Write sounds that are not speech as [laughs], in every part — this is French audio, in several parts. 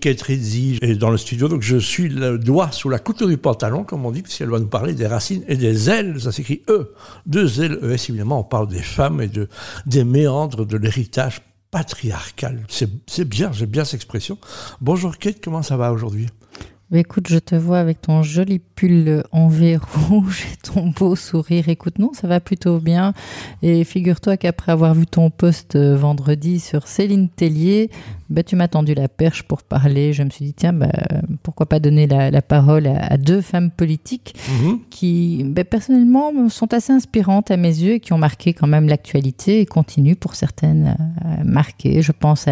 Kate Rizzi est dans le studio, donc je suis le doigt sous la couture du pantalon, comme on dit, puisqu'elle va nous parler des racines et des ailes. Ça s'écrit E. Deux ailes, ES, évidemment, on parle des femmes et de, des méandres de l'héritage patriarcal. C'est bien, j'aime bien cette expression. Bonjour Kate, comment ça va aujourd'hui? Écoute, je te vois avec ton joli pull en verre rouge et ton beau sourire. Écoute, non, ça va plutôt bien. Et figure-toi qu'après avoir vu ton post euh, vendredi sur Céline Tellier, bah, tu m'as tendu la perche pour parler. Je me suis dit, tiens, bah, pourquoi pas donner la, parole à, deux femmes politiques mhm. qui, bah, personnellement, sont assez inspirantes à mes yeux et qui ont marqué quand même l'actualité et continuent pour certaines à marquer. Je pense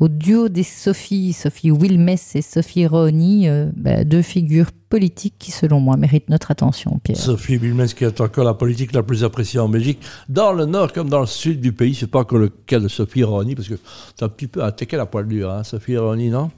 au duo des Sophie, Sophie Wilmès et Sophie Roni, euh, deux figures politiques qui, selon moi, méritent notre attention, Pierre. Sophie qui est encore la politique la plus appréciée en Belgique, dans le nord comme dans le sud du pays. C'est pas encore le cas de Sophie Roni, parce que c'est un petit peu attaqué la poil dure, hein, Sophie Roni, non?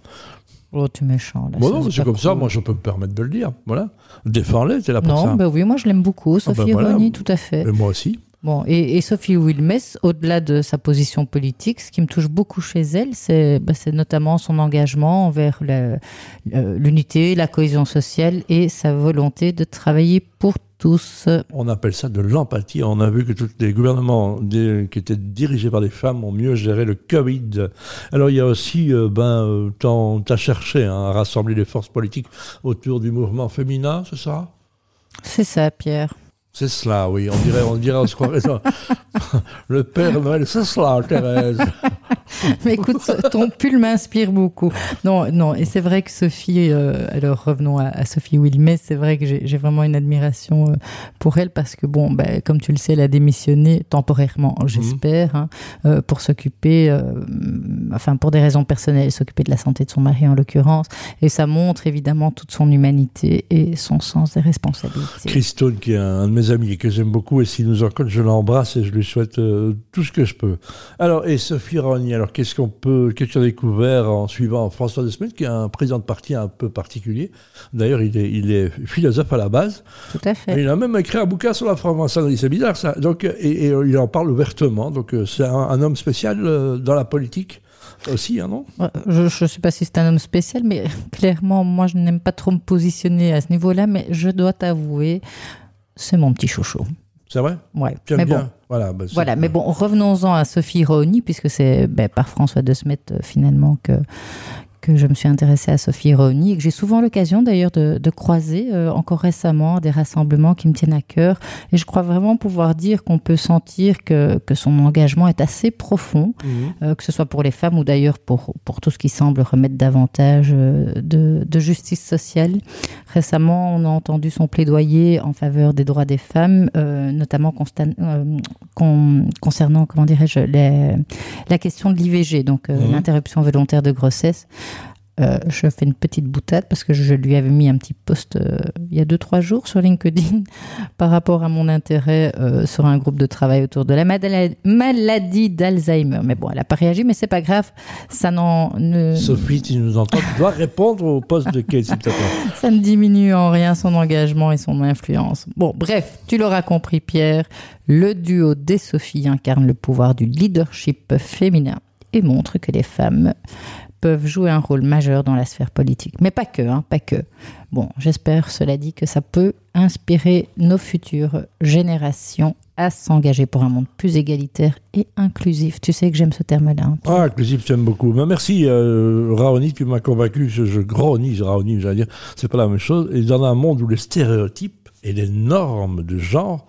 Oh, tu es méchant. Là, bon, non, c'est comme ça, moi je peux me permettre de le dire. Voilà. Défends-les, c'est là pour non, ça. Non, bah oui, moi je l'aime beaucoup, ah, Sophie ah Roni, tout à fait. Et moi aussi. Bon, et, Sophie Wilmès, au-delà de sa position politique, ce qui me touche beaucoup chez elle, c'est bah, notamment son engagement envers l'unité, la cohésion sociale et sa volonté de travailler pour tous. On appelle ça de l'empathie. On a vu que tous les gouvernements qui étaient dirigés par des femmes ont mieux géré le Covid. Alors il y a aussi, euh, ben, euh, tu as cherché hein, à rassembler les forces politiques autour du mouvement féminin, c'est ça? C'est ça, Pierre. C'est cela, oui. On dirait, on dirait, on se croirait ça. [laughs] Le Père Noël, c'est cela, Thérèse. [laughs] Mais écoute, ton pull m'inspire beaucoup. Non, non, et c'est vrai que Sophie, euh, alors revenons à, Sophie Wilmès, c'est vrai que j'ai vraiment une admiration euh, pour elle parce que, bon, ben, comme tu le sais, elle a démissionné temporairement, mhm. j'espère, hein, euh, pour s'occuper, enfin, pour des raisons personnelles, s'occuper de la santé de son mari en l'occurrence. Et ça montre évidemment toute son humanité et son sens des responsabilités. Christone, qui est un de mes amis et que j'aime beaucoup, et s'il nous en je l'embrasse et je lui souhaite tout ce que je peux. Alors, et Sophie Rogny, alors qu'est-ce qu'on peut, qu'est-ce qu'on a découvert en suivant François Desmet, qui est un président de parti un peu particulier. D'ailleurs, il est, il est philosophe à la base. Tout à fait. il a même écrit un bouquin sur la franc-maçonnerie. C'est bizarre ça. Donc, et, il en parle ouvertement. Donc, euh, c'est un, homme spécial euh, dans la politique aussi, hein, non? Je ne sais pas si c'est un homme spécial, mais [laughs] clairement, moi, je n'aime pas trop me positionner à ce niveau-là, mais je dois t'avouer, c'est mon petit chouchou. C'est vrai? Ouais. Tu aimes bien. Voilà, bah, voilà mais bon, revenons-en à Sophie Roni, puisque c'est ben, par François de Smet euh, finalement que, que je me suis intéressée à Sophie Roni et que j'ai souvent l'occasion d'ailleurs de, de, croiser euh, encore récemment des rassemblements qui me tiennent à cœur. Et je crois vraiment pouvoir dire qu'on peut sentir que, que son engagement est assez profond, mhm. euh, que ce soit pour les femmes ou d'ailleurs pour, pour tout ce qui semble remettre davantage euh, de, de, justice sociale. Récemment, on a entendu son plaidoyer en faveur des droits des femmes, notamment concernant, comment dirais-je, la question de l'IVG, donc mhm. l'interruption volontaire de grossesse. Euh, je fais une petite boutade parce que je lui avais mis un petit post euh, il y a 2-3 jours sur LinkedIn [laughs] par rapport à mon intérêt euh, sur un groupe de travail autour de la maladie d'Alzheimer. Mais bon, elle n'a pas réagi, mais c'est pas grave. Ça n'en. Ne... Sophie, tu nous entends, tu dois répondre au poste de Kate, s'il te plaît. [laughs] Ça ne diminue en rien son engagement et son influence. Bon, bref, tu l'auras compris, Pierre. Le duo des Sophie incarne le pouvoir du leadership féminin et montre que les femmes peuvent jouer un rôle majeur dans la sphère politique. Mais pas que, hein, pas que. Bon, j'espère, cela dit, que ça peut inspirer nos futures générations à s'engager pour un monde plus égalitaire et inclusif. Tu sais que j'aime ce terme-là. Hein, ah, inclusif, j'aime beaucoup. Mais merci, euh, Raoni, tu m'as convaincu. Je, je gronise, Raoni, j'allais dire. C'est pas la même chose. Et dans un monde où les stéréotypes et les normes de genre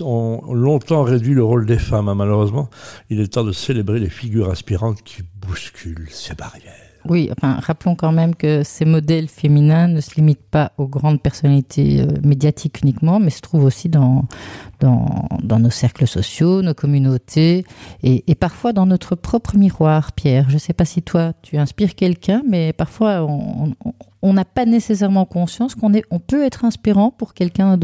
ont longtemps réduit le rôle des femmes. Hein, malheureusement, il est temps de célébrer les figures aspirantes qui bousculent ces barrières. Oui, enfin, rappelons quand même que ces modèles féminins ne se limitent pas aux grandes personnalités euh, médiatiques uniquement, mais se trouvent aussi dans, dans, nos cercles sociaux, nos communautés, et, et, parfois dans notre propre miroir, Pierre. Je ne sais pas si toi, tu inspires quelqu'un, mais parfois on n'a pas nécessairement conscience qu'on on peut être inspirant pour quelqu'un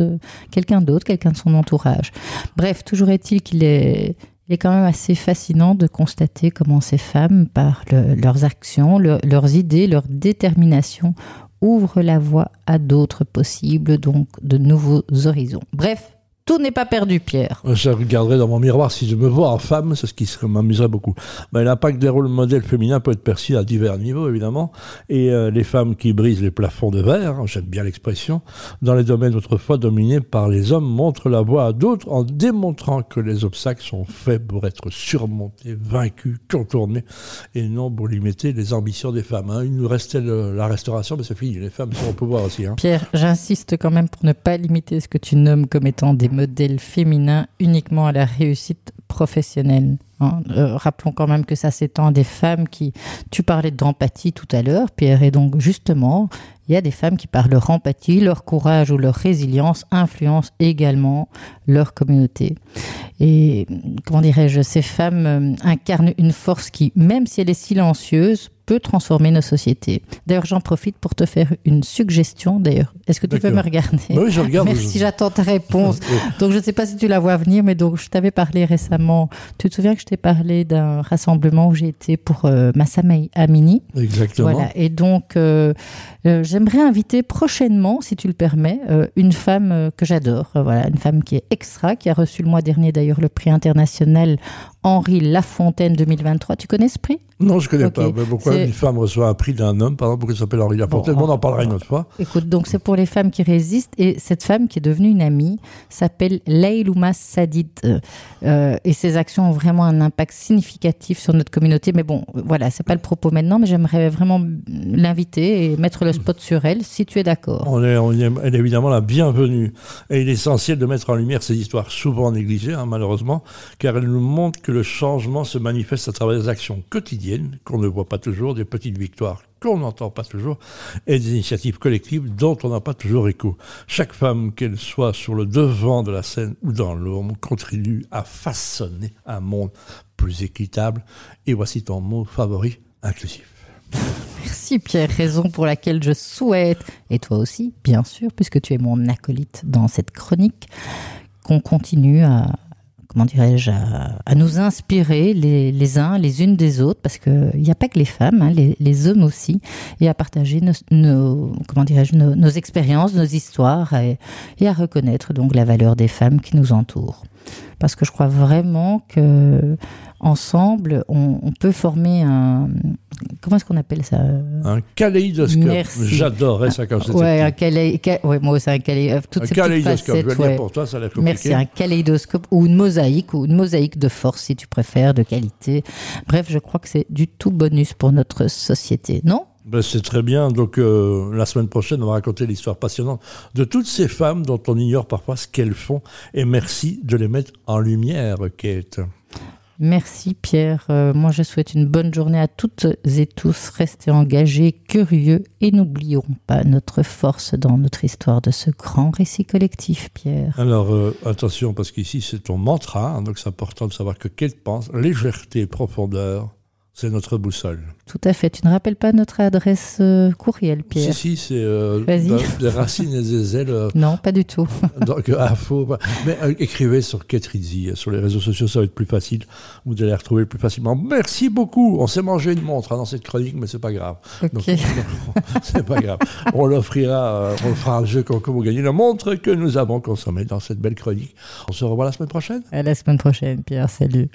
quelqu'un d'autre, quelqu'un de son entourage. Bref, toujours est-il qu'il est il est quand même assez fascinant de constater comment ces femmes, par leurs actions, leurs idées, leur détermination, ouvrent la voie à d'autres possibles, donc de nouveaux horizons. Bref, tout n'est pas perdu, Pierre. Je regarderai dans mon miroir si je me vois en femme, c'est ce qui m'amuserait beaucoup. Ben, L'impact des rôles modèles féminins peut être perçu à divers niveaux, évidemment. Et euh, les femmes qui brisent les plafonds de verre, hein, j'aime bien l'expression, dans les domaines autrefois dominés par les hommes, montrent la voie à d'autres en démontrant que les obstacles sont faits pour être surmontés, vaincus, contournés, et non pour limiter les ambitions des femmes. Hein. Il nous restait la restauration, mais c'est fini, les femmes sont au pouvoir aussi. Hein. Pierre, j'insiste quand même pour ne pas limiter ce que tu nommes comme étant des modèle féminin uniquement à la réussite professionnelle. Hein. Euh, rappelons quand même que ça s'étend à des femmes qui... Tu parlais d'empathie tout à l'heure, Pierre, et donc justement, il y a des femmes qui, par leur empathie, leur courage ou leur résilience, influencent également leur communauté. Et comment dirais-je, ces femmes euh, incarnent une force qui, même si elle est silencieuse, peut transformer nos sociétés. D'ailleurs, j'en profite pour te faire une suggestion. D'ailleurs, est-ce que tu peux me regarder? Oui, je regarde. Merci, j'attends ta réponse. donc, je ne sais pas si tu la vois venir, mais donc, je t'avais parlé récemment. Tu te souviens que je t'ai parlé d'un rassemblement où j'ai été pour euh, Massamei Amini? Exactement. Voilà. Et donc, euh, euh, j'aimerais inviter prochainement, si tu le permets, euh, une femme que j'adore. voilà, une femme qui est extra, qui a reçu le mois dernier d'ailleurs le prix international Henri Lafontaine 2023. Tu connais ce prix? Non, je ne connais pas. pourquoi une femme reçoit un prix d'un homme, par exemple, pourquoi il s'appelle Henri Lafontaine? On en parlera une autre fois. Écoute, donc c'est pour les femmes qui résistent. Et cette femme qui est devenue une amie s'appelle Leilouma Sadid. et ses actions ont vraiment un impact significatif sur notre communauté. Mais bon, voilà, c'est pas le propos maintenant, mais j'aimerais vraiment l'inviter et mettre le spot sur elle, si tu es d'accord. On est, on est, elle est évidemment la bienvenue. Et il est essentiel de mettre en lumière ces histoires souvent négligées, hein, malheureusement, car elles nous montrent que le changement se manifeste à travers des actions quotidiennes qu'on ne voit pas toujours, des petites victoires qu'on n'entend pas toujours, et des initiatives collectives dont on n'a pas toujours écho. Chaque femme, qu'elle soit sur le devant de la scène ou dans l'ombre, contribue à façonner un monde plus équitable. Et voici ton mot favori, inclusif. Merci Pierre, raison pour laquelle je souhaite, et toi aussi bien sûr, puisque tu es mon acolyte dans cette chronique, qu'on continue à, comment dirais-je, à, nous inspirer les, uns les unes des autres, parce qu'il n'y a pas que les femmes, hein, les, hommes aussi, et à partager nos, comment dirais-je, nos, expériences, nos histoires, et, et à reconnaître donc la valeur des femmes qui nous entourent. Parce que je crois vraiment que ensemble, on, peut former un. Comment est-ce qu'on appelle ça Un kaléidoscope. J'adorais ça quand c'était. Ouais, un calé... ouais, moi, c'est un, calé... Euh, un kaléidoscope. Je vais dire pour toi, ça a compliqué. Merci, un kaléidoscope ou une mosaïque, ou une mosaïque de force, si tu préfères, de qualité. Bref, je crois que c'est du tout bonus pour notre société, non? Ben, c'est très bien. Donc, euh, la semaine prochaine, on va raconter l'histoire passionnante de toutes ces femmes dont on ignore parfois ce qu'elles font. Et merci de les mettre en lumière, Kate. Merci Pierre. Euh, moi je souhaite une bonne journée à toutes et tous. Restez engagés, curieux et n'oublions pas notre force dans notre histoire de ce grand récit collectif, Pierre. Alors euh, attention parce qu'ici c'est ton mantra, hein, donc c'est important de savoir que qu'elle pense, légèreté, profondeur, c'est notre boussole. Tout à fait. Tu ne rappelles pas notre adresse euh, courriel, Pierre? Si, si, c'est euh, des racines et des ailes. Euh, non, pas du tout. [laughs] donc, ah, faut, mais écrivez sur Ketrizzi, sur les réseaux sociaux, ça va être plus facile. Vous allez la retrouver plus facilement. Merci beaucoup. On s'est mangé une montre hein, dans cette chronique, mais c'est pas grave. Ok. [laughs] c'est pas grave. On l'offrira, on fera un jeu concours pour gagner la montre que nous avons consommée dans cette belle chronique. On se revoit la semaine prochaine. À la semaine prochaine, Pierre. Salut.